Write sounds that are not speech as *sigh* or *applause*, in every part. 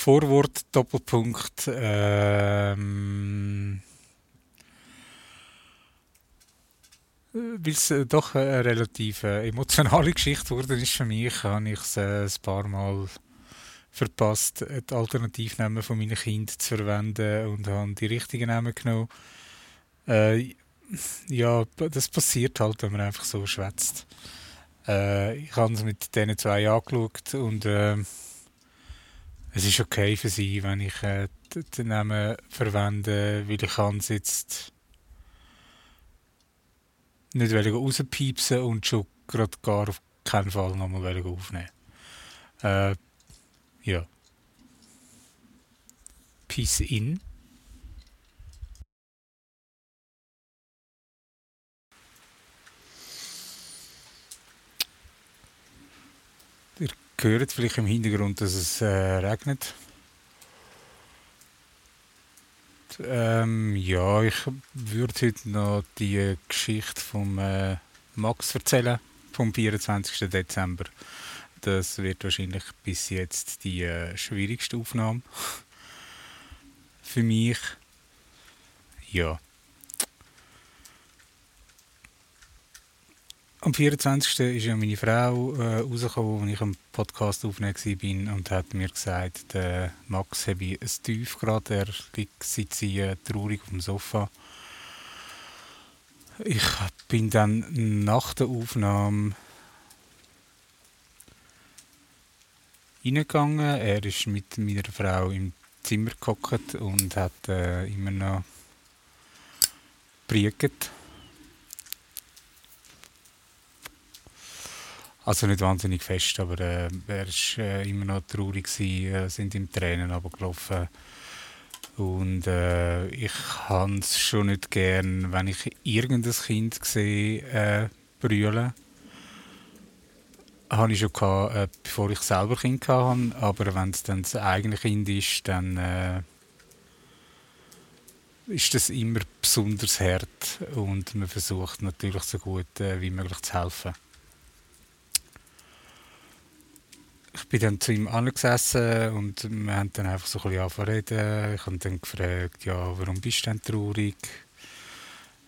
Vorwort, Doppelpunkt, ähm, weil es äh, doch eine relativ äh, emotionale *laughs* Geschichte wurde ist für mich, habe ich es äh, ein paar Mal verpasst, die Alternativnamen von meinen Kindern zu verwenden und habe die richtigen Namen genommen. Äh, ja, das passiert halt, wenn man einfach so schwätzt. Äh, ich habe es mit diesen zwei angeschaut und äh, es ist okay für sie, wenn ich äh, den Namen verwende, weil ich kann jetzt nicht rauspiepsen und schon gerade gar auf keinen Fall nochmal aufnehmen. Äh, ja. Peace in. Ihr hört vielleicht im Hintergrund, dass es äh, regnet. Ähm, ja, ich würde heute noch die Geschichte vom äh, Max erzählen, vom 24. Dezember. Das wird wahrscheinlich bis jetzt die äh, schwierigste Aufnahme für mich. Ja. Am 24. ist ja meine Frau äh, rausgekommen, als ich am Podcast aufnehmen war und hat mir gesagt, der Max habe ein Tief gerade, er liegt seit sie äh, traurig auf dem Sofa. Ich bin dann nach der Aufnahme reingegangen. Er ist mit meiner Frau im Zimmer gehockt und hat äh, immer noch prieket Also nicht wahnsinnig fest, aber äh, er war äh, immer noch traurig, gewesen, äh, sind ihm Tränen abgelaufen. Und äh, ich habe es schon nicht gern, wenn ich irgendein Kind sehe, äh, brüllen. Habe ich schon gehabt, äh, bevor ich selber Kind hatte. Aber wenn es dann das eigene Kind ist, dann äh, ist das immer besonders hart. Und man versucht natürlich so gut äh, wie möglich zu helfen. ich bin dann zu ihm angesessen und wir haben dann einfach so ein bisschen angefangen Ich habe dann gefragt, ja, warum bist du denn traurig?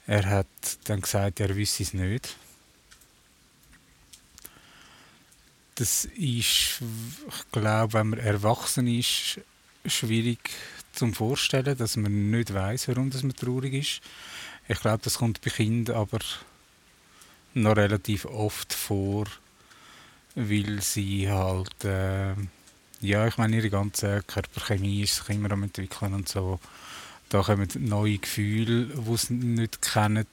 Er hat dann gesagt, er wüsste es nicht. Das ist, ich glaube, wenn man erwachsen ist, schwierig zum Vorstellen, dass man nicht weiß, warum das man traurig ist. Ich glaube, das kommt bei Kindern aber noch relativ oft vor, weil sie halt, äh, ja, ich meine, ihre ganze Körperchemie ist sich immer am entwickeln und so. Da kommen neue Gefühle, die sie nicht kennen,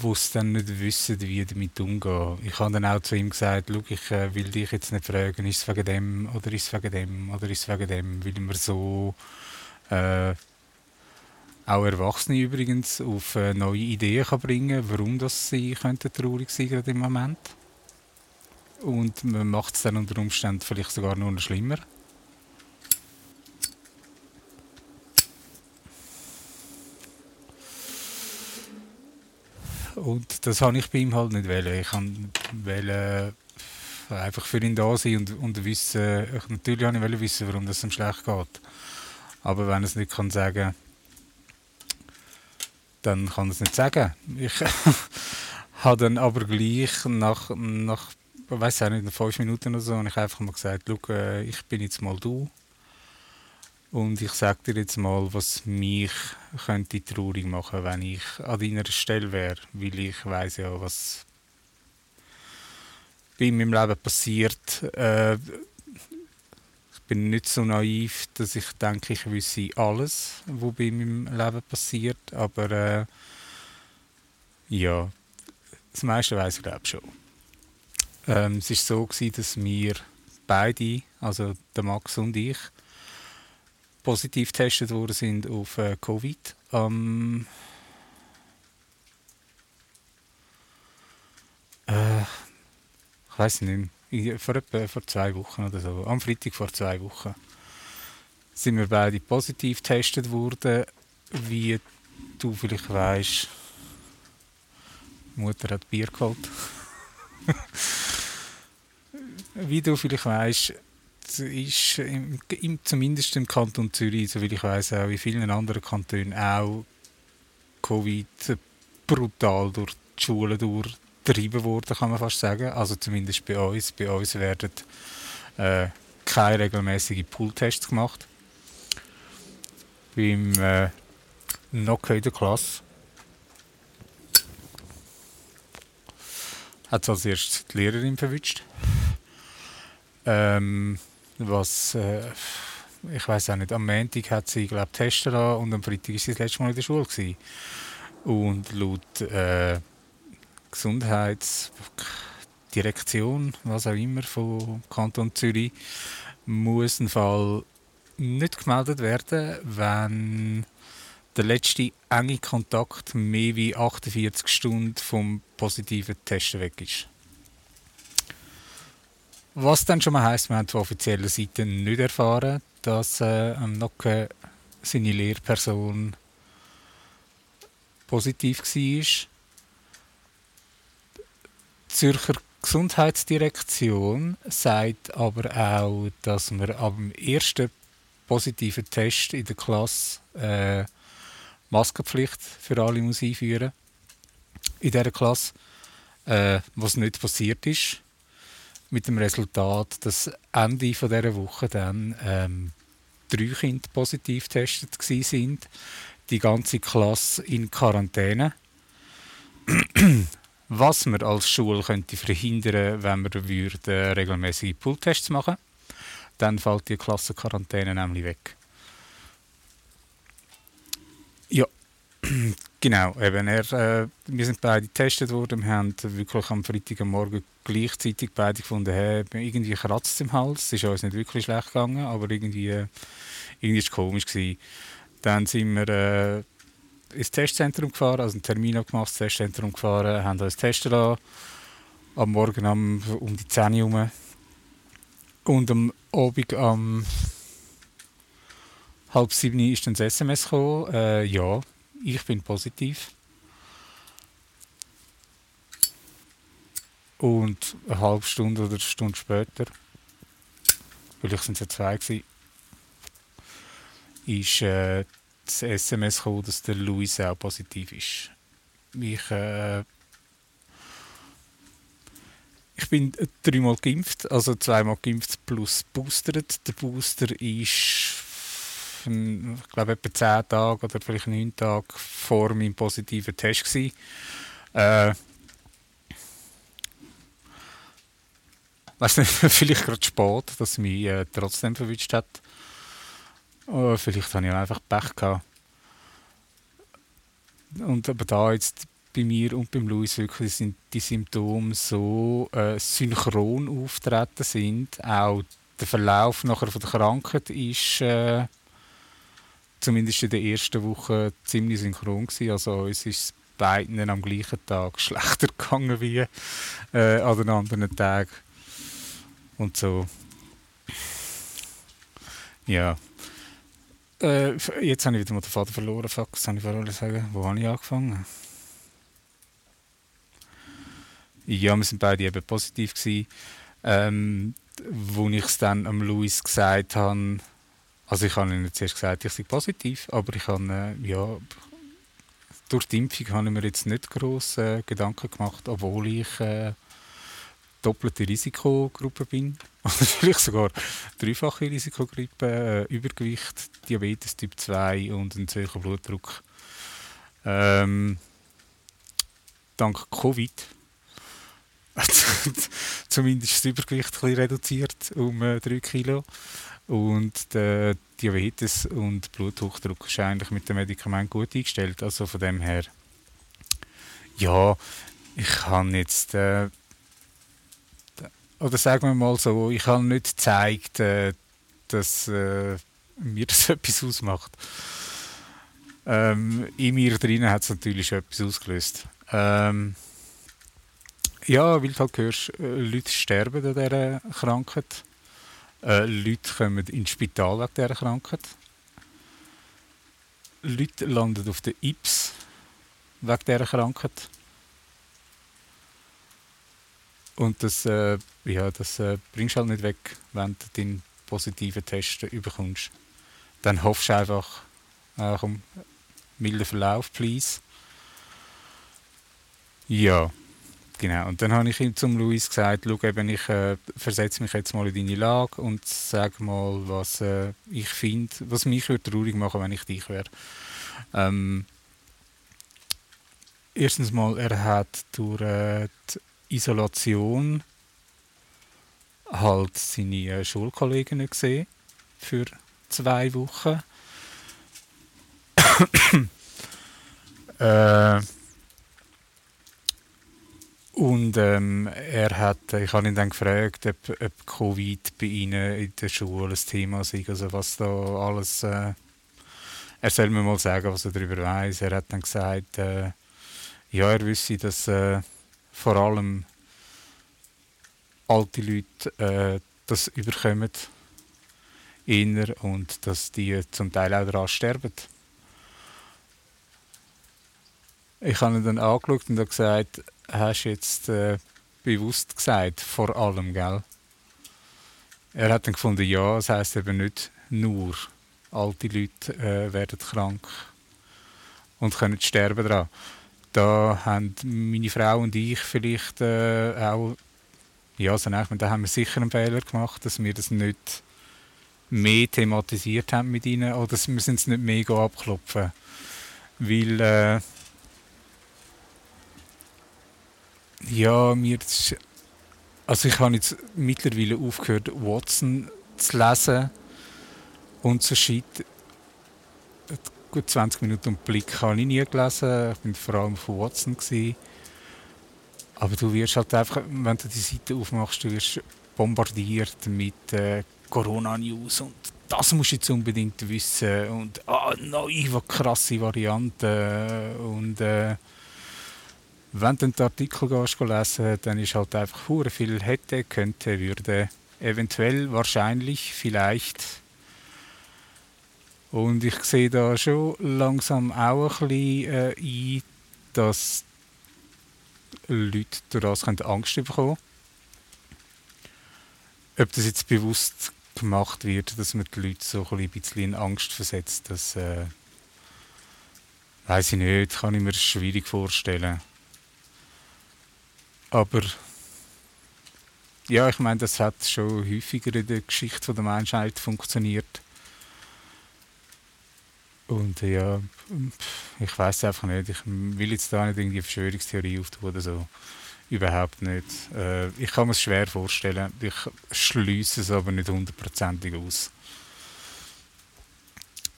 wo sie dann nicht wissen, wie damit umgehen. Ich habe dann auch zu ihm gesagt, Schau, ich äh, will dich jetzt nicht fragen, ist es wegen dem oder ist es wegen dem oder ist es wegen dem, weil man so äh, auch Erwachsene übrigens auf äh, neue Ideen kann bringen warum das sie könnten traurig sein gerade im Moment. Und man macht es dann unter Umständen vielleicht sogar noch schlimmer. Und das habe ich bei ihm halt nicht wollen. Ich wollte einfach für ihn da sein und, und wissen, natürlich habe ich wissen, warum das ihm schlecht geht. Aber wenn er es nicht kann sagen dann kann er es nicht sagen. Ich *laughs* habe dann aber gleich nach, nach ich weiß auch nicht, in fünf Minuten oder so, habe ich einfach mal gesagt, äh, ich bin jetzt mal du und ich sage dir jetzt mal, was mich könnte traurig machen, wenn ich an deiner Stelle wäre, weil ich weiß ja, was bei meinem Leben passiert. Äh, ich bin nicht so naiv, dass ich denke, ich wüsste alles, was bei meinem Leben passiert. Aber äh, ja, das meiste weiß ich glaube schon. Ähm, es war so, gewesen, dass wir beide, also der Max und ich, positiv getestet worden sind auf äh, Covid. Ähm, äh, ich weiß nicht vor etwa vor zwei Wochen oder so, am Freitag vor zwei Wochen, sind wir beide positiv getestet worden. Wie du vielleicht weißt, Mutter hat Bier geholt. *laughs* Wie du vielleicht weißt, ist im, im, zumindest im Kanton Zürich, soviel ich weiß, auch in vielen anderen Kantonen auch Covid brutal durch die Schulen durchtrieben worden, kann man fast sagen. Also zumindest bei uns. Bei uns werden äh, keine regelmäßigen Pooltests gemacht. Beim äh, noch in der Klasse hat es als erstes die Lehrerin verwünscht. Ähm, was, äh, ich weiß auch nicht, am Montag hat sie, glaube testen lassen und am Freitag war sie das letzte Mal in der Schule. Gewesen. Und laut äh, Gesundheitsdirektion, was auch immer, von Kanton Zürich, muss ein Fall nicht gemeldet werden, wenn der letzte enge Kontakt mehr wie 48 Stunden vom positiven Testen weg ist. Was dann schon mal heisst, wir haben von offizieller Seite nicht erfahren, dass äh, am Nocken seine Lehrperson positiv war. Zürcher Gesundheitsdirektion sagt aber auch, dass ab dem ersten positiven Test in der Klasse äh, Maskenpflicht für alle muss einführen in dieser Klasse, äh, was nicht passiert ist. Mit dem Resultat, dass Ende von dieser Woche dann ähm, drei Kinder positiv getestet sind, die ganze Klasse in Quarantäne. Was man als Schule könnte verhindern, wenn man würde, regelmäßige Pooltests machen, dann fällt die Klassenquarantäne nämlich weg. Ja, *clears throat* genau. Eben er, äh, wir sind beide getestet worden. Wir haben wirklich am Freitagmorgen gleichzeitig beide gefunden, hey, irgendwie kratzt im Hals. Es ist uns nicht wirklich schlecht gegangen, aber irgendwie, äh, irgendwie ist es komisch gewesen. Dann sind wir äh, ins Testzentrum gefahren, also einen Termin gemacht, ins Testzentrum gefahren, haben uns testen lassen. Am Morgen um, um die 10 Uhr. Und am Abend am halb sieben ist dann das SMS gekommen, äh, ja, ich bin positiv. Und eine halbe Stunde oder eine Stunde später, vielleicht sind es ja zwei gewesen, ist äh, das SMS gekommen, dass der Luis auch positiv ist. Ich, äh, ich bin dreimal geimpft, also zweimal geimpft plus boostert. Der Booster ist ich glaube, etwa zehn Tage oder vielleicht neun Tage vor meinem positiven Test. Gewesen. Äh, weiß nicht, *laughs* vielleicht gerade spät, dass mich äh, trotzdem verwünscht hat. Oder vielleicht habe ich einfach Pech gehabt. Und aber da jetzt bei mir und beim Luis wirklich sind die Symptome so äh, synchron auftreten sind, auch der Verlauf nachher von der Krankheit ist äh, zumindest in der ersten Woche ziemlich synchron gewesen. Also es ist beiden am gleichen Tag *laughs* schlechter gegangen wie äh, an den anderen Tagen. Und so. Ja. Äh, jetzt habe ich wieder mal den Vater verloren. Fuck, was habe ich vorher sagen? Wo habe ich angefangen? Ja, wir sind beide eben positiv gewesen. Ähm, wo ich es dann am Luis gesagt habe, also ich habe Ihnen zuerst gesagt, ich sei positiv, aber ich habe, äh, ja, durch die Impfung habe ich mir jetzt nicht groß äh, Gedanken gemacht, obwohl ich äh, doppelte Risikogruppe bin. *laughs* Oder vielleicht sogar dreifache Risikogruppe, äh, Übergewicht, Diabetes Typ 2 und einen zu Blutdruck. Ähm, dank Covid *laughs* zumindest das Übergewicht ein reduziert um äh, 3 Kilo. Und der Diabetes und Bluthochdruck ist eigentlich mit dem Medikament gut eingestellt. Also von dem her, ja, ich kann jetzt, äh, oder sagen wir mal so, ich habe nicht gezeigt, äh, dass äh, mir *laughs* das etwas ausmacht. Ähm, in mir drinnen hat es natürlich schon etwas ausgelöst. Ähm, ja, weil du halt hörst, äh, Leute sterben an dieser Krankheit. Äh, Leute kommen ins Spital wegen dieser Krankheit. Leute landen auf der Ips wegen dieser Krankheit. Und das, äh, ja, das äh, bringst du halt nicht weg, wenn du deinen positiven Test bekommst. Dann hoffst du einfach, äh, komm, milder Verlauf, please. Ja, genau. Und dann habe ich ihm zum Luis gesagt, schau eben, ich äh, versetze mich jetzt mal in deine Lage und sage mal, was äh, ich finde, was mich würde traurig machen, wenn ich dich wäre. Ähm, erstens mal, er hat durch äh, die Isolation halt seine äh, Schulkolleginnen gesehen für zwei Wochen. *coughs* äh, und ähm, er hat, ich habe ihn dann gefragt, ob, ob Covid bei Ihnen in der Schule ein Thema sei, also was da alles. Äh, er soll mir mal sagen, was er darüber weiß. Er hat dann gesagt, äh, ja, er wüsste, dass äh, vor allem alte Leute äh, das überkommen eher und dass die zum Teil auch daran sterben. Ich habe ihn dann angeschaut und gesagt, hast du jetzt äh, bewusst gesagt, vor allem, gell? Er hat dann gefunden, ja, das heisst eben nicht nur, alte Leute äh, werden krank und können sterben daran. Da haben meine Frau und ich vielleicht äh, auch, ja, also da haben wir sicher einen Fehler gemacht, dass wir das nicht mehr thematisiert haben mit ihnen oder wir sind es nicht mega abklopfen. Weil, äh, ja, mir also ich habe jetzt mittlerweile aufgehört, Watson zu lesen und so Shit. Gut 20 Minuten Blick habe ich nie gelesen. Ich bin vor allem von Watson. Gewesen. Aber du wirst halt einfach, wenn du die Seite aufmachst, du wirst bombardiert mit äh, Corona-News und das musst du jetzt unbedingt wissen und ah, neue, krasse Varianten und äh, wenn du den Artikel gehst, lesen dann ist halt einfach viel hätte, könnte, würde, eventuell, wahrscheinlich, vielleicht. Und ich sehe da schon langsam auch ein bisschen äh, ein, dass Leute durch das Angst bekommen Ob das jetzt bewusst gemacht wird, dass man die Leute so ein bisschen in Angst versetzt, das äh, weiß ich nicht, kann ich mir schwierig vorstellen. Aber ja, ich meine, das hat schon häufiger in der Geschichte der Menschheit funktioniert. Und ja, ich weiß einfach nicht. Ich will jetzt da nicht irgendwie Verschwörungstheorie auftun oder so. Überhaupt nicht. Äh, ich kann mir es schwer vorstellen. Ich schließe es aber nicht hundertprozentig aus.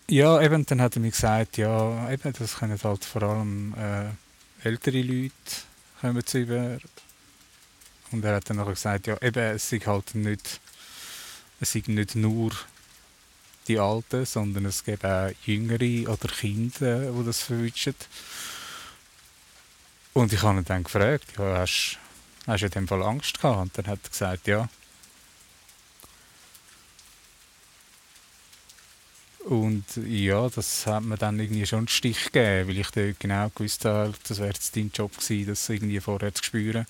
Ja, eben, dann hat er mir gesagt, ja, eben, das können halt vor allem äh, ältere Leute kommen zu über und er hat dann noch gesagt, ja, eben, es sind halt nicht, es sind nicht nur die Alten, sondern es gibt auch Jüngere oder Kinder, die das verwünschen. Und ich habe ihn dann gefragt, ja, hast, hast du in dem Fall Angst gehabt? Und dann hat er gesagt, ja. Und ja, das hat mir dann irgendwie schon einen Stich gegeben, weil ich dort genau gewusst habe, das wäre jetzt dein Job gewesen, das irgendwie vorher zu spüren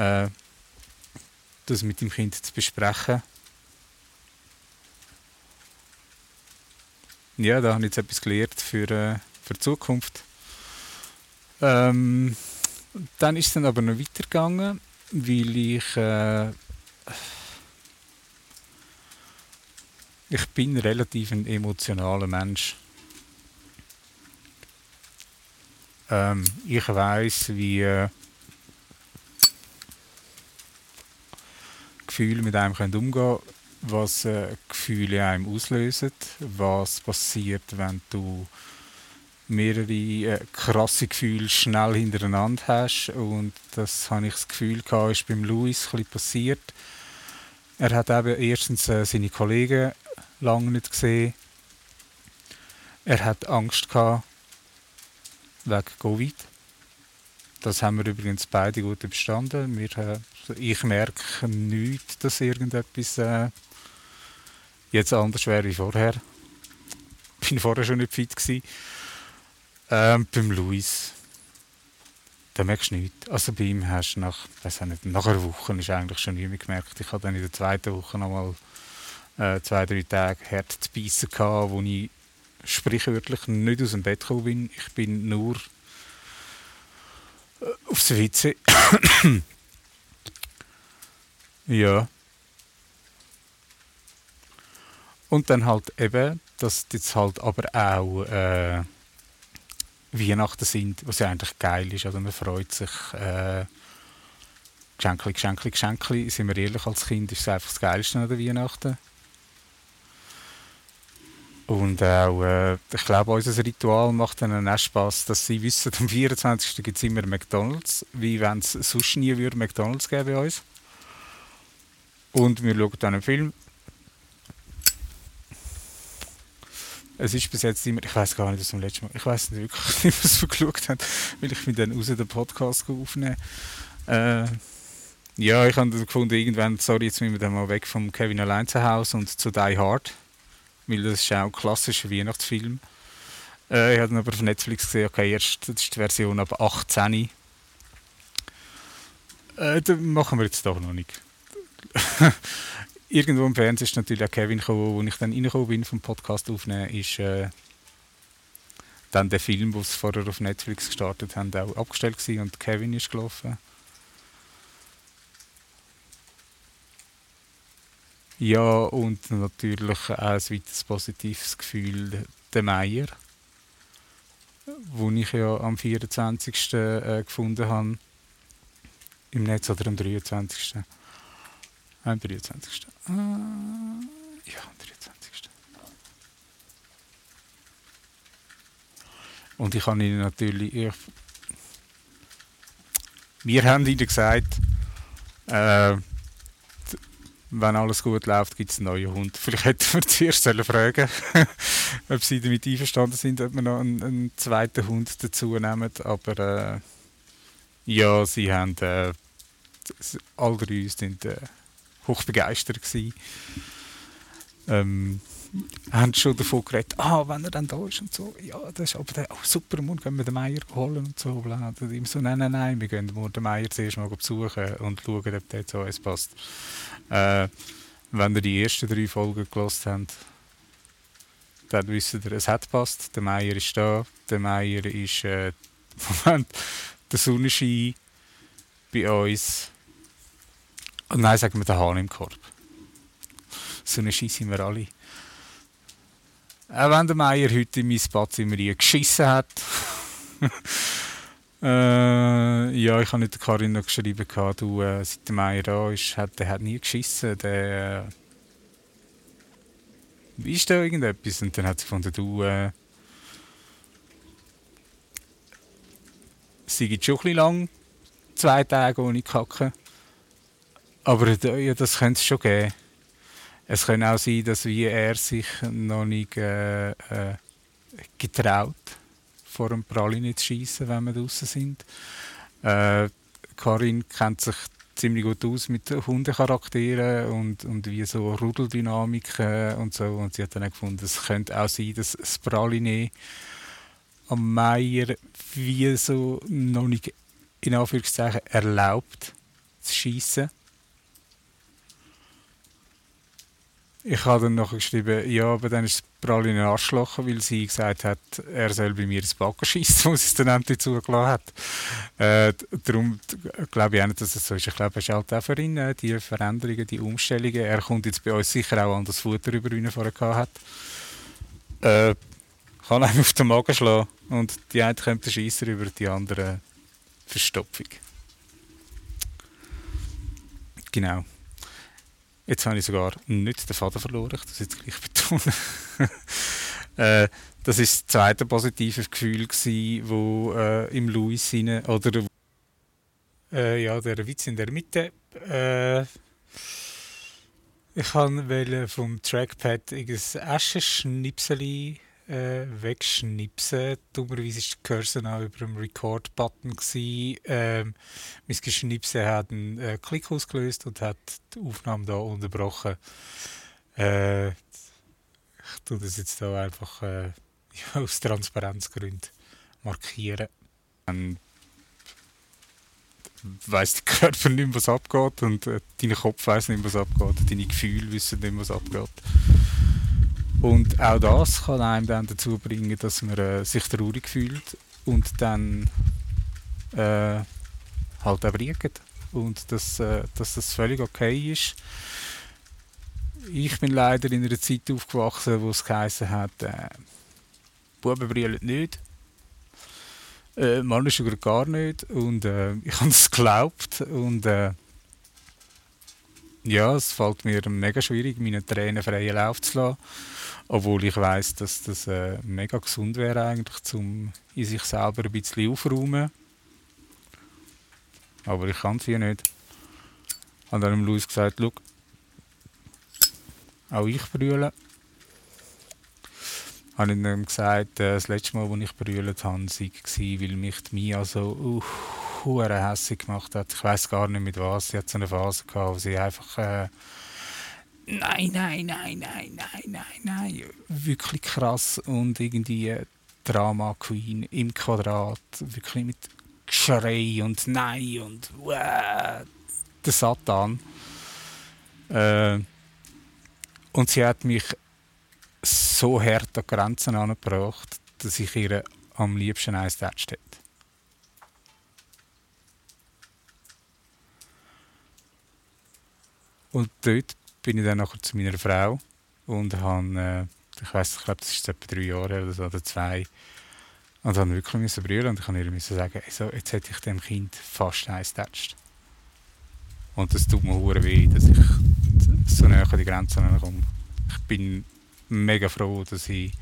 äh, das mit dem Kind zu besprechen. Ja, da habe ich jetzt etwas gelernt für, äh, für die Zukunft. Ähm, dann ist es dann aber noch weitergegangen, weil ich äh, ich bin relativ ein emotionaler Mensch. Ähm, ich weiß, wie äh, Gefühle mit einem umgehen können, was äh, Gefühle einem auslösen, was passiert, wenn du mehrere äh, krasse Gefühle schnell hintereinander hast und das habe ich das Gefühl gehabt, ist beim Louis ein passiert. Er hat eben erstens äh, seine Kollegen lange nicht gesehen. Er hat Angst gehabt wegen Covid. Das haben wir übrigens beide gut überstanden. Wir, äh, ich merke nicht, dass irgendetwas äh, jetzt anders wäre wie vorher. *laughs* Ich war vorher schon nicht fit. Gewesen. Ähm, beim Luis, da merkst du nichts. Also bei ihm hast du nach, weiß nicht, nach einer Woche ist eigentlich schon nicht gemerkt. Ich habe dann in der zweiten Woche nochmal äh, zwei, drei Tage hart zu beißen wo ich sprichwörtlich nicht aus dem Bett gekommen bin. Ich bin nur äh, aufs WC. *coughs* ja. Und dann halt eben, dass jetzt halt aber auch äh, Weihnachten sind, was ja eigentlich geil ist. Also man freut sich. Äh, Geschenkli, Geschenkli, Geschenkli. Sind wir ehrlich, als Kind ist es einfach das Geilste an der Weihnachten. Und auch, äh, ich glaube, unser Ritual macht ihnen auch Spass, dass sie wissen, am 24. gibt es immer McDonalds, wie wenn es sonst nie würde McDonalds geben bei uns. Und wir schauen dann einen Film. Es ist bis jetzt immer, ich weiß gar nicht, was zum letzten Mal, ich weiß nicht wirklich, wie wir es geschaut haben, weil ich mir dann raus den Podcast aufnehmen. Äh, ja, ich habe gefunden, irgendwann, sorry, jetzt müssen wir dann mal weg vom Kevin allein zu Hause und zu Die Hard weil das ist auch ein klassischer Weihnachtsfilm. Äh, ich habe dann aber auf Netflix gesehen, okay, erst, das ist die Version ab 18. Äh, das machen wir jetzt doch noch nicht. *laughs* Irgendwo im Fernsehen ist natürlich auch Kevin gekommen, wo ich dann reingekommen bin vom Podcast aufnehmen, ist äh, dann der Film, den sie vorher auf Netflix gestartet haben, auch abgestellt gewesen und Kevin ist gelaufen. Ja, und natürlich auch ein weiteres positives Gefühl, der Meier, wo ich ja am 24. Äh, gefunden habe, im Netz oder am 23. Am 23. Äh, ja, am 23. Und ich habe ihnen natürlich... Ich, wir haben ihnen gesagt, äh, wenn alles gut läuft, gibt es einen neuen Hund. Vielleicht hätten wir *laughs* zuerst fragen *laughs* ob sie damit einverstanden sind, ob wir noch einen, einen zweiten Hund dazu nehmen. Aber äh, ja, sie haben äh, alle drei sind äh, hochbegeistert gewesen. Ähm, haben schon davon geredet, ah, wenn er dann da ist und so, ja, das ist aber der, oh, super, morgen gehen wir den Meier holen und so. Und ihm so, nein, nein, nein, wir gehen morgen den Meier zuerst mal besuchen und schauen, ob der zu uns passt. Äh, wenn ihr die ersten drei Folgen gelost habt, dann wisst ihr, es hat passt. Der Meier ist da. Der Meier ist äh, *laughs* Moment, der Sonnenschein bei uns. Nein, sagen wir den Hahn im Korb. Sonnenschein sind wir alle. Auch wenn der Meier heute in mein Badzimmer geschissen hat. *laughs* Äh, ja, ich habe nicht Karin noch geschrieben, du, äh, seit der Meier da ist, hat, der hat nie geschissen. Der, äh, ist da irgendetwas? Und dann hat sie gefunden, du, äh, sie gibt schon ein bisschen lang, zwei Tage ohne Kacken. Aber ja, das könnte es schon geben. Es könnte auch sein, dass wie er sich noch nicht äh, äh, getraut vor dem Praline zu schießen, wenn wir draußen sind. Äh, Karin kennt sich ziemlich gut aus mit Hundecharakteren und, und wie so Rudeldynamiken und so. Und sie hat dann auch gefunden, es könnte auch sein, dass das Praline am Meier wie so noch nicht in Anführungszeichen erlaubt zu schießen. Ich habe dann noch geschrieben, ja, aber dann ist es Pralin ein Arschloch, weil sie gesagt hat, er soll bei mir ins Backen schießen, *laughs* wo sie es dann endlich zugelassen hat. Äh, darum glaube ich auch nicht, dass es so ist. Ich glaube, es ist halt auch für ihn, äh, die Veränderungen, die Umstellungen. Er kommt jetzt bei uns sicher auch an das Futter über, er vorher gehabt hat. Äh, kann einem auf den Magen schlagen und die eine kommt der Scheisser über die andere Verstopfung. Genau. Jetzt habe ich sogar nicht den Faden verloren, ich das jetzt gleich *laughs* betonen. äh, das war das zweite positive Gefühl, gewesen, wo äh, im Louis seine, oder äh, ja, der Witz in der Mitte. Äh, ich wollte vom Trackpad ein Aschenschnipsel äh, wegschnipsen. Dummerweise war der Cursor auch über dem Record-Button. Ähm, mein Geschnipsen hat einen äh, Klick ausgelöst und hat die Aufnahme da unterbrochen. Äh, ich tue das jetzt da einfach äh, *laughs* aus Transparenzgründen markieren. Ähm, weiß der Körper nicht was abgeht und äh, dein Kopf weiß nicht was abgeht, deine Gefühle wissen nicht was abgeht. Und auch das kann einem dann dazu bringen, dass man äh, sich traurig fühlt und dann äh, halt auch riegt. Und dass, äh, dass das völlig okay ist. Ich bin leider in einer Zeit aufgewachsen, wo es geheißen hat, äh, Buben brüllen nicht, äh, Männer schon gar nicht. Und äh, ich *laughs* habe es geglaubt. Und äh, ja, es fällt mir mega schwierig, meine Tränen freien Lauf zu lassen. Obwohl ich weiß, dass das äh, mega gesund wäre, eigentlich, um in sich selber ein bisschen aufzuräumen. Aber ich kann es hier nicht. Ich habe dann Luis gesagt: Schau, auch ich brülle habe ich ihm gesagt, äh, das letzte Mal, als ich brüllt habe, war, weil mich die Mia so uh, hässlich gemacht hat. Ich weiß gar nicht mit was. Sie hat so eine Phase gehabt, wo sie einfach äh, nein, nein, nein, nein, nein, nein, nein, wirklich krass und irgendwie Drama Queen im Quadrat, wirklich mit Geschrei und Nein und uh, der Satan. Äh, und sie hat mich so hart an Grenzen angebracht, dass ich ihr am liebsten eins tätscht hätte. Und dort bin ich dann nachher zu meiner Frau und habe, äh, ich weiß, ich glaube, das ist etwa drei Jahre oder so, oder zwei, und habe wirklich müssen brüllen und ich habe ihr sagen, also, jetzt hätte ich dem Kind fast eins tätscht. Und das tut mir weh, dass ich so näher an die Grenzen komme. Ich bin mega froh, dass ich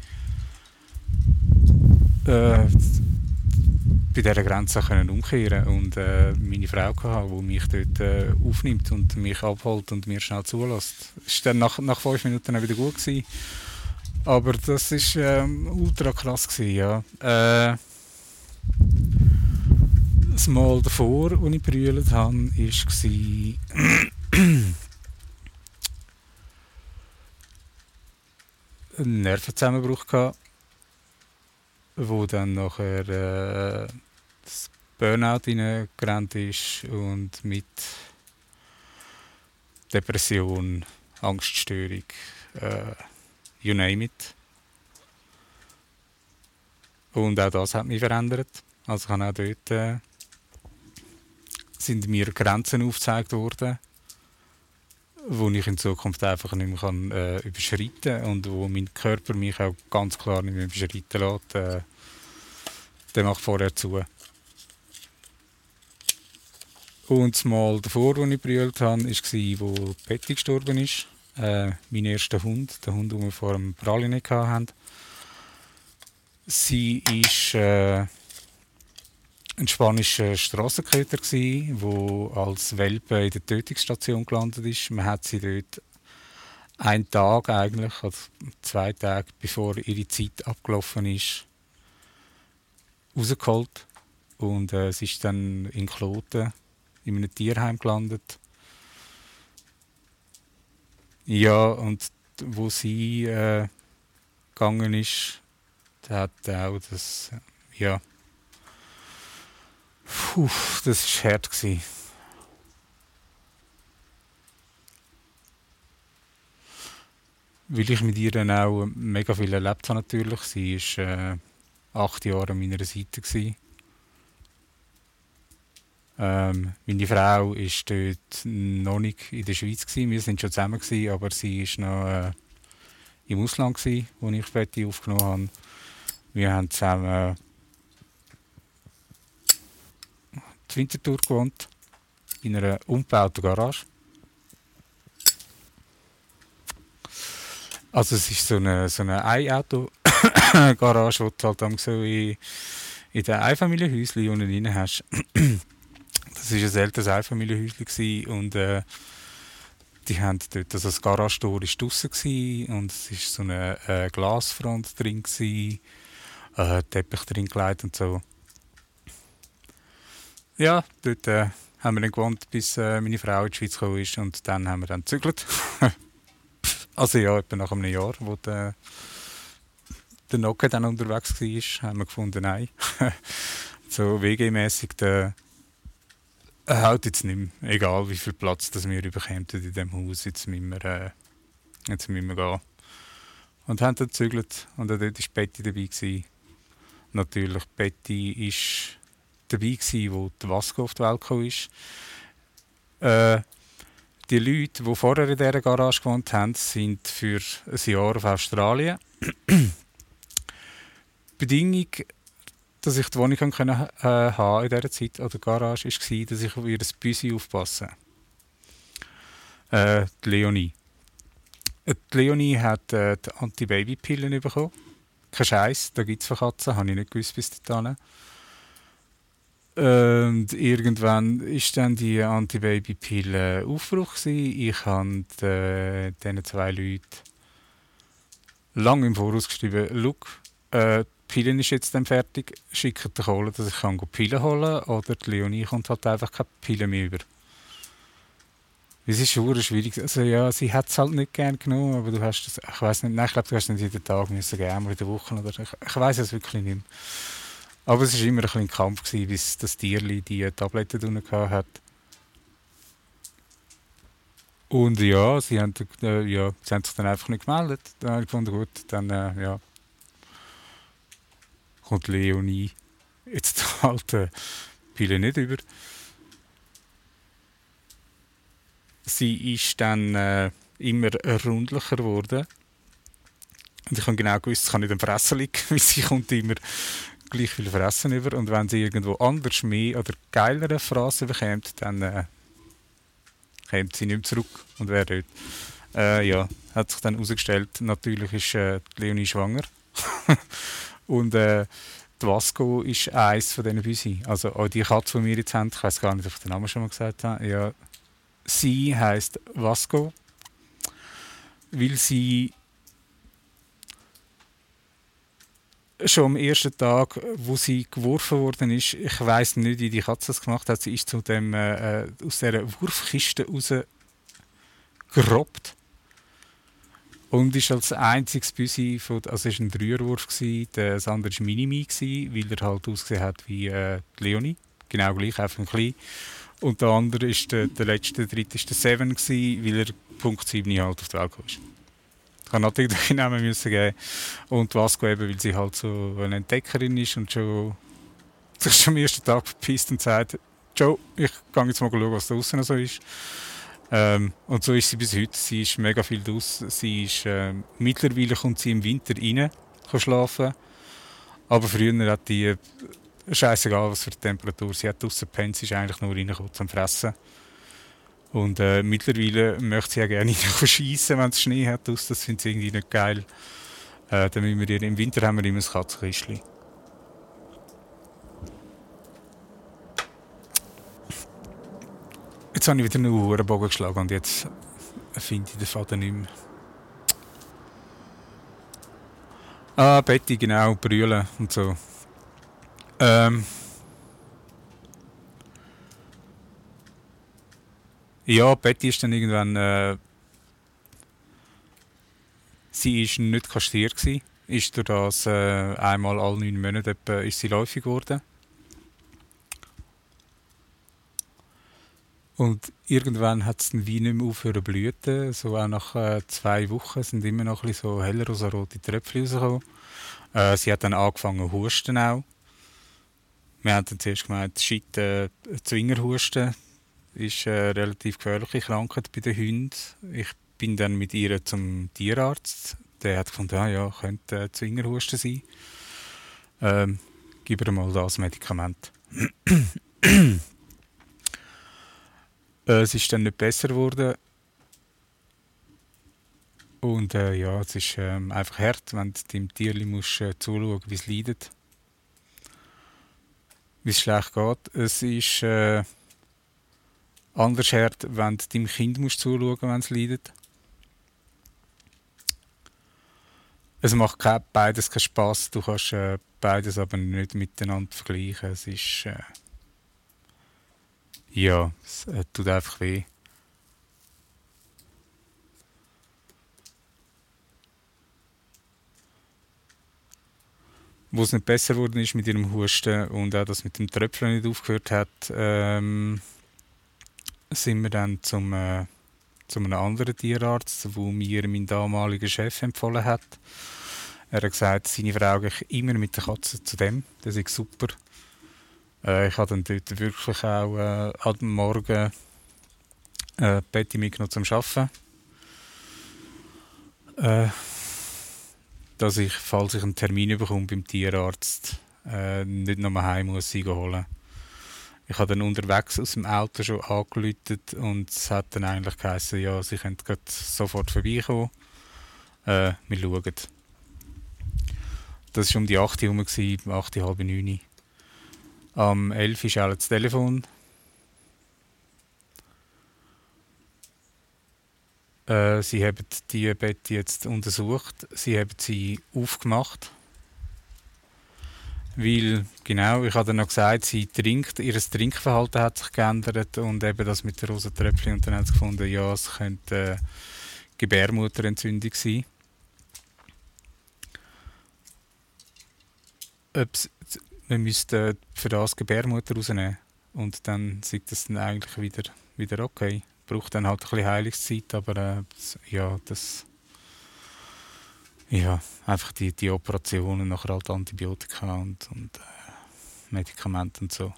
äh, bei dieser Grenze können umkehren und äh, meine Frau hatte, die mich dort äh, aufnimmt und mich abholt und mir schnell zulässt. War dann nach, nach fünf Minuten auch wieder gut. Gewesen. Aber das war ähm, ultra krass. Gewesen, ja. Äh, das Mal davor, als ich brüllt habe, war *clears throat* einen Nervenzusammenbruch gehabt, wo dann nachher äh, das Burnout hineingerannt ist und mit Depression, Angststörung, äh, you name it. Und auch das hat mich verändert. Also kann auch dort äh, sind mir Grenzen aufgezeigt worden wo ich in Zukunft einfach nicht mehr kann, äh, überschreiten kann und wo mein Körper mich auch ganz klar nicht mehr überschreiten lässt, äh, der macht vorher zu. Und das Mal davor, als ich brüllt habe, war, wo Betty gestorben ist. Äh, mein erster Hund, der Hund, den wir vor dem Praline hatten. Sie ist äh, ein spanischer Strassenköter der als Welpe in der Tötungsstation gelandet ist. Man hat sie dort einen Tag eigentlich, also zwei Tage bevor ihre Zeit abgelaufen ist, rausgeholt und äh, sie ist dann in Kloten in einem Tierheim gelandet. Ja, und wo sie äh, gegangen ist, da hat auch das, ja, Puh, das war hart. Gewesen. Weil ich mit ihr dann auch mega viel erlebt habe natürlich. Sie war äh, acht Jahre an meiner Seite. Gewesen. Ähm, meine Frau war dort noch nicht in der Schweiz. Gewesen. Wir waren schon zusammen, gewesen, aber sie war noch äh, im Ausland, gewesen, wo ich Betty aufgenommen habe. Wir haben zusammen in Winterthur gewohnt, in einer umgebauten Garage. Also es ist so eine, so eine Ein-Auto-Garage, die du halt so in, in den Einfamilienhäuschen unten rein hast. Das war ein älteres Einfamilienhäuschen und äh, die haben dort, also das Garagentor war draussen und es war so eine äh, Glasfront drin, gewesen, äh, Teppich drin gelegt und so. Ja, dort äh, haben wir dann gewohnt, bis äh, meine Frau in die Schweiz gekommen ist und dann haben wir dann gezügelt. *laughs* also ja, etwa nach einem Jahr, wo der, der Nocken dann unterwegs war, haben wir gefunden, nein. *laughs* so WG-mässig, der halt jetzt nicht mehr. Egal wie viel Platz das wir überkämen in diesem Haus, jetzt müssen wir, äh, jetzt müssen wir gehen. Und haben dann gezügelt und dort war Betty dabei. Gewesen. Natürlich, Betty war dabei, gewesen, wo die Vasco auf die Welt ist. Äh, die Leute, die vorher in dieser Garage gewohnt haben, sind für ein Jahr auf Australien. *clears throat* Bedingung, dass ich die Wohnung können, äh, haben in dieser Zeit, oder Garage, war, dass ich auf ihr Büsi aufpasse. Äh, die Leonie. Äh, die Leonie hat äh, die Anti-Baby-Pillen bekommen. Kein Scheiß, da gibt es für Katzen, habe ich nicht gewusst bis dahin. Und irgendwann ist dann die Anti-Baby-Pille Aufbruch Ich habe äh, diesen zwei Leuten lange im Voraus geschrieben, «Look, äh, die Pille ist jetzt dann fertig, schickt die Kohle, dass ich kann Pille holen kann, oder die Leonie kommt halt einfach keine Pille mehr über.» Es ist schon schwierig. Also ja, sie hat es halt nicht gern genommen, aber du hast das, ich weiß nicht, nein, ich glaube, du hast nicht jeden Tag müssen geben oder in der Woche oder ich, ich weiß es wirklich nicht mehr. Aber es war immer ein, ein Kampf, gewesen, bis das Tierli die Tabletten drin hat. Und ja, sie haben, äh, ja, sie haben sich dann einfach nicht gemeldet. Dann habe ich gefunden, gut, dann äh, ja, kommt Leonie jetzt *laughs* halt äh, Pille nicht über. Sie ist dann äh, immer rundlicher geworden. Und ich habe genau gewusst, es kann nicht am Fressen liegen, *laughs* weil sie kommt immer gleich viel fressen über. Und wenn sie irgendwo anders mehr oder geilere Phrasen bekommt, dann äh, kommt sie nicht mehr zurück und wäre dort. Äh, ja, hat sich dann herausgestellt, natürlich ist äh, Leonie schwanger. *laughs* und äh, die Vasco ist eins von diesen Büsi. Also auch die Katze, die wir jetzt haben, ich weiß gar nicht, ob ich den Namen schon mal gesagt habe. Ja, sie heißt Vasco, weil sie schon am ersten Tag, wo sie geworfen worden ist, ich weiß nicht, wie die Katze das gemacht hat, sie ist zu dem, äh, äh aus dieser Wurfkiste rausgerobbt und ist als einziges Büsi, von, also es ein Dreierwurf, das andere war Minimi, weil er halt ausgesehen hat wie äh, Leonie, genau gleich, einfach ein klein. Und der andere ist der, der letzte, der dritte ist der Seven, weil er Punkt 7 halt auf die Welt kam. Ich habe natürlich *laughs* den Namen müssen geben. Und Vasco eben, weil sie halt so eine Entdeckerin ist und schon *laughs* sich schon am ersten Tag verpisst und sagt, Joe, ich gehe jetzt mal schauen, was da draußen so ist. Ähm, und so ist sie bis heute. Sie ist mega viel draußen. Sie ist, äh, mittlerweile kommt sie im Winter rein, kann schlafen. Aber früher hat die, äh, scheißegal was für eine Temperatur, sie hat draußen gepennt, sie ist eigentlich nur reingekommen zum Fressen. Und äh, mittlerweile möchte sie ja gerne *laughs* schießen, wenn es Schnee hat. Das finde ich irgendwie nicht geil. Äh, dann wir Im Winter haben wir immer ein Katzenkistchen. Jetzt habe ich wieder einen Uhrenbogen geschlagen und jetzt finde ich den Faden nicht mehr. Ah, Betty, genau, brüllen und so. Ähm, Ja, Betty ist dann irgendwann. Äh, sie ist nicht kastriert gewesen. Ist durch das äh, einmal alle neun Monate etwa, ist sie läufig geworden. Und irgendwann hat es wie nicht mehr aufhören blüten. So auch nach äh, zwei Wochen sind immer noch ein so heller rosarote Tröpfchen rausgekommen. Äh, sie hat dann angefangen zu husten auch. Wir haben dann zuerst gemeint, shit, äh, Zwingerhusten ist eine relativ gefährliche Krankheit bei den Hunden. Ich bin dann mit ihr zum Tierarzt. Der hat gefunden, ah, ja, könnte Zwingerhusten sein. Ähm, gib ihr mal das Medikament. Äh, es ist dann nicht besser geworden. Und äh, ja, es ist äh, einfach hart, wenn du dem Tier musst, äh, zuschauen wie es leidet. Wie es schlecht geht. Es ist äh, Anders hart, wenn du deinem Kind musst zuschauen wenn es leidet. Es macht kein, beides keinen Spass. Du kannst äh, beides aber nicht miteinander vergleichen. Es ist. Ja, es äh, tut einfach weh. Wo es nicht besser geworden ist mit ihrem Husten und auch das mit dem Tröpfeln nicht aufgehört hat, ähm, sind wir dann zum, äh, zu einem anderen Tierarzt, wo mir mein damaliger Chef empfohlen hat. Er hat gesagt, seine Frau gehe immer mit der Katze zu dem. Das ist super. Äh, ich habe dann dort wirklich auch äh, am Morgen äh, Betty mitgenommen zum Arbeiten. Äh, dass ich, falls ich einen Termin bekomme beim Tierarzt, äh, nicht nochmal heim muss holen. Ich habe dann unterwegs aus dem Auto schon angelötet und es hat dann eigentlich geheißen, ja, sie können sofort vorbeikommen. Äh, wir schauen. Das war um die 8 Uhr herum, 8, halb 9 Am 11 Uhr schaltet das Telefon. Äh, sie haben die Betty jetzt untersucht. Sie haben sie aufgemacht. Weil, genau, ich habe noch gesagt, sie trinkt, ihr Trinkverhalten hat sich geändert und eben das mit der rosa Tröpfchen und dann haben sie gefunden, ja, es könnte äh, Gebärmutterentzündung sein. Ob's, wir müssten für das Gebärmutter rausnehmen und dann sieht das dann eigentlich wieder, wieder okay braucht dann halt ein bisschen Heilungszeit, aber äh, ja, das ja, einfach die, die Operationen, nachher halt Antibiotika und, und äh, Medikamente und so.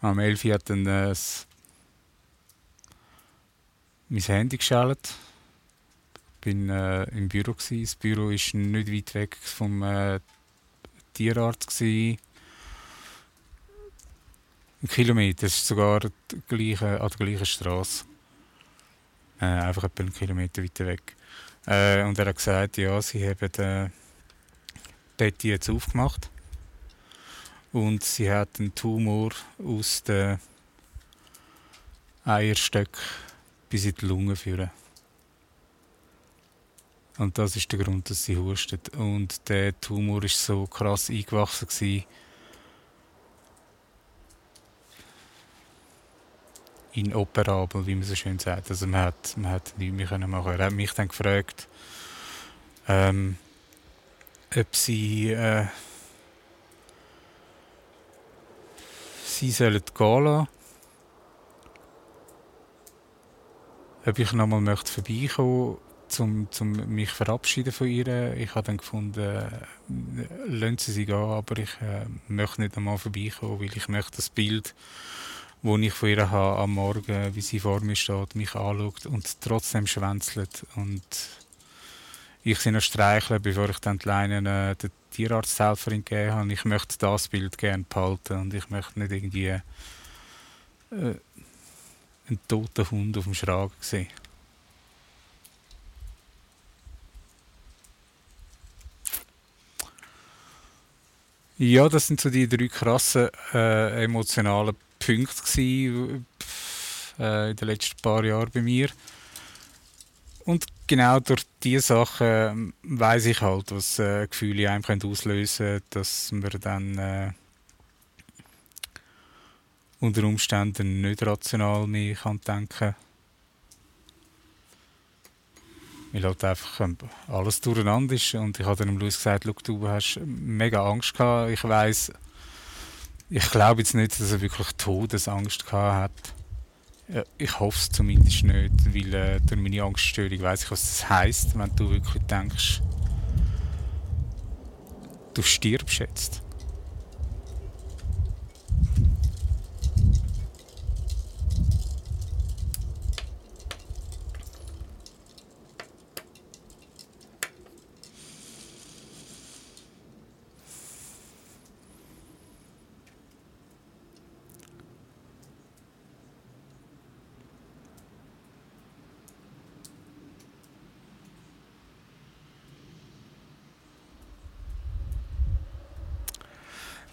Am 11. hat dann äh, mein Handy geschaltet. War äh, im Büro. Gewesen. Das Büro war nicht weit weg vom äh, Tierarzt. Gewesen. Ein Kilometer, ist sogar gleiche, an der gleichen Straße. Äh, einfach etwa einen Kilometer weiter weg. Äh, und er hat gesagt, ja, sie haben äh, Betty jetzt aufgemacht. Und sie hat einen Tumor aus den Eierstöcken bis in die Lunge führen. Und das ist der Grund, dass sie hustet. Und der Tumor ist so krass eingewachsen gewesen, inoperabel, wie man so schön sagt. Also man hat, man hat nichts mehr machen. Er hat mich dann gefragt, ähm, ob sie, äh, sie sollen gehen lassen. Ob ich nochmal möchte vorbeikommen zum, zum mich verabschieden von ihr. Ich habe dann gefunden, äh, lassen sie sie gehen, aber ich äh, möchte nicht einmal vorbeikommen, weil ich möchte das Bild wo ich von ihr habe am Morgen, wie sie vor mir steht, mich anschaut und trotzdem schwänzelt und ich sie noch streichle, bevor ich dann die Leinen äh, der Tierarzthelferin gegeben habe. Ich möchte das Bild gerne behalten und ich möchte nicht irgendwie äh, einen toten Hund auf dem Schragen sehen. Ja, das sind so die drei krassen äh, emotionalen Punkte gewesen, äh, in den letzten paar Jahren bei mir. Und genau durch diese Sachen ähm, weiß ich halt, was äh, Gefühle einem können auslösen können, dass man dann äh, unter Umständen nicht rational mehr kann denken weil halt einfach ähm, alles durcheinander ist und ich habe dann Luis gesagt, du hast mega Angst gehabt, ich weiß ich glaube jetzt nicht, dass er wirklich Todesangst gehabt hat. Ich hoffe es zumindest nicht, weil äh, durch meine Angststörung weiß ich, was das heisst, wenn du wirklich denkst, du stirbst jetzt.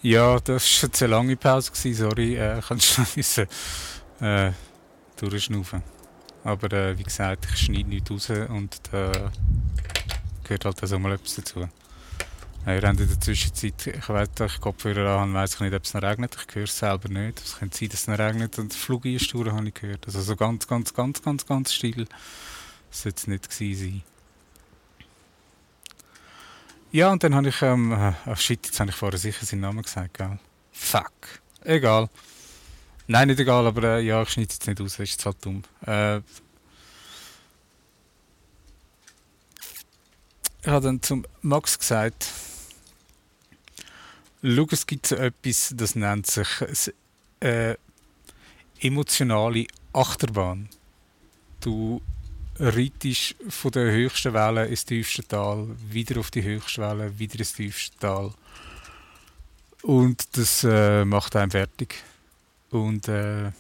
Ja, das war eine lange Pause, gewesen, sorry. Äh, kannst du *laughs* müssen, äh, durchschnaufen. Aber äh, wie gesagt, ich schneide nichts raus und da gehört halt auch mal etwas dazu. Äh, wir haben in der Zwischenzeit, ich weiß, ich Kopfhörer an weiss ich nicht, ob es noch regnet. Ich höre es selber nicht. Es könnte sein, dass es noch regnet und Flugeinsturen habe ich gehört. Also so ganz, ganz, ganz, ganz, ganz still sollte es nicht gewesen sein. Ja, und dann habe ich, ähm, oh shit, jetzt habe ich vorher sicher seinen Namen gesagt, gell? Fuck. Egal. Nein, nicht egal, aber äh, ja, ich schneide jetzt nicht aus, das ist jetzt halt dumm. Äh, ich habe dann zum Max gesagt, schau, es gibt so etwas, das nennt sich äh, emotionale Achterbahn. Du reitest von der höchsten Welle ins tiefste Tal, wieder auf die höchste Welle, wieder ins tiefste Tal. Und das äh, macht einen fertig. Und äh,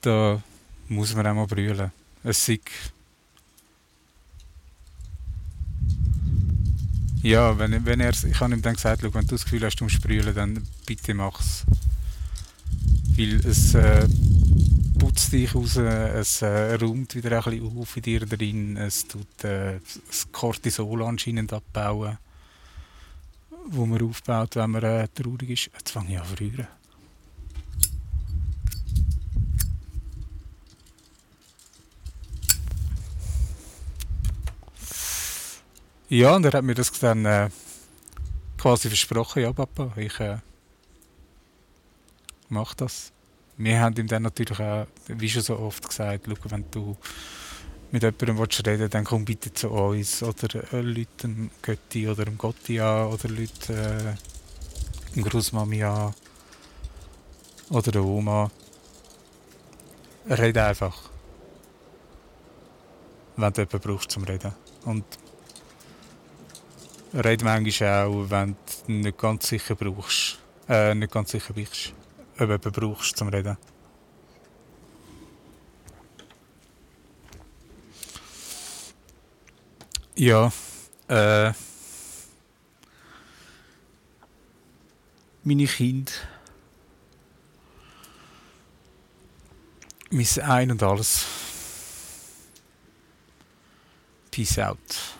da muss man auch mal brüllen. Es ist ja, wenn, wenn er, ich habe ihm dann gesagt, wenn du das Gefühl hast, du musst brüllen, dann bitte mach's. Weil es äh, putzt dich raus, es äh, räumt wieder ein bisschen auf in dir drin, es tut äh, das Cortisol anscheinend abbauen wo man aufbaut, wenn man äh, traurig ist. Jetzt fange ich an zu. Ja, und er hat mir das dann äh, quasi versprochen, ja Papa, ich äh, mache das. Wir haben ihm dann natürlich auch, wie schon so oft gesagt, schau, wenn du mit jemandem willst reden dann komm bitte zu uns. Oder äh, Leute dem Götti oder dem Gotti an. Oder Leute äh, dem Großmami an. Oder der Oma. Rede einfach. Wenn du jemanden brauchst zum Reden. Und rede manchmal auch, wenn du nicht ganz sicher brauchst. Äh, nicht ganz sicher bist, ob du jemanden brauchst zum Reden. Ja, äh, meine Kinder, mein Ein und Alles. Peace out.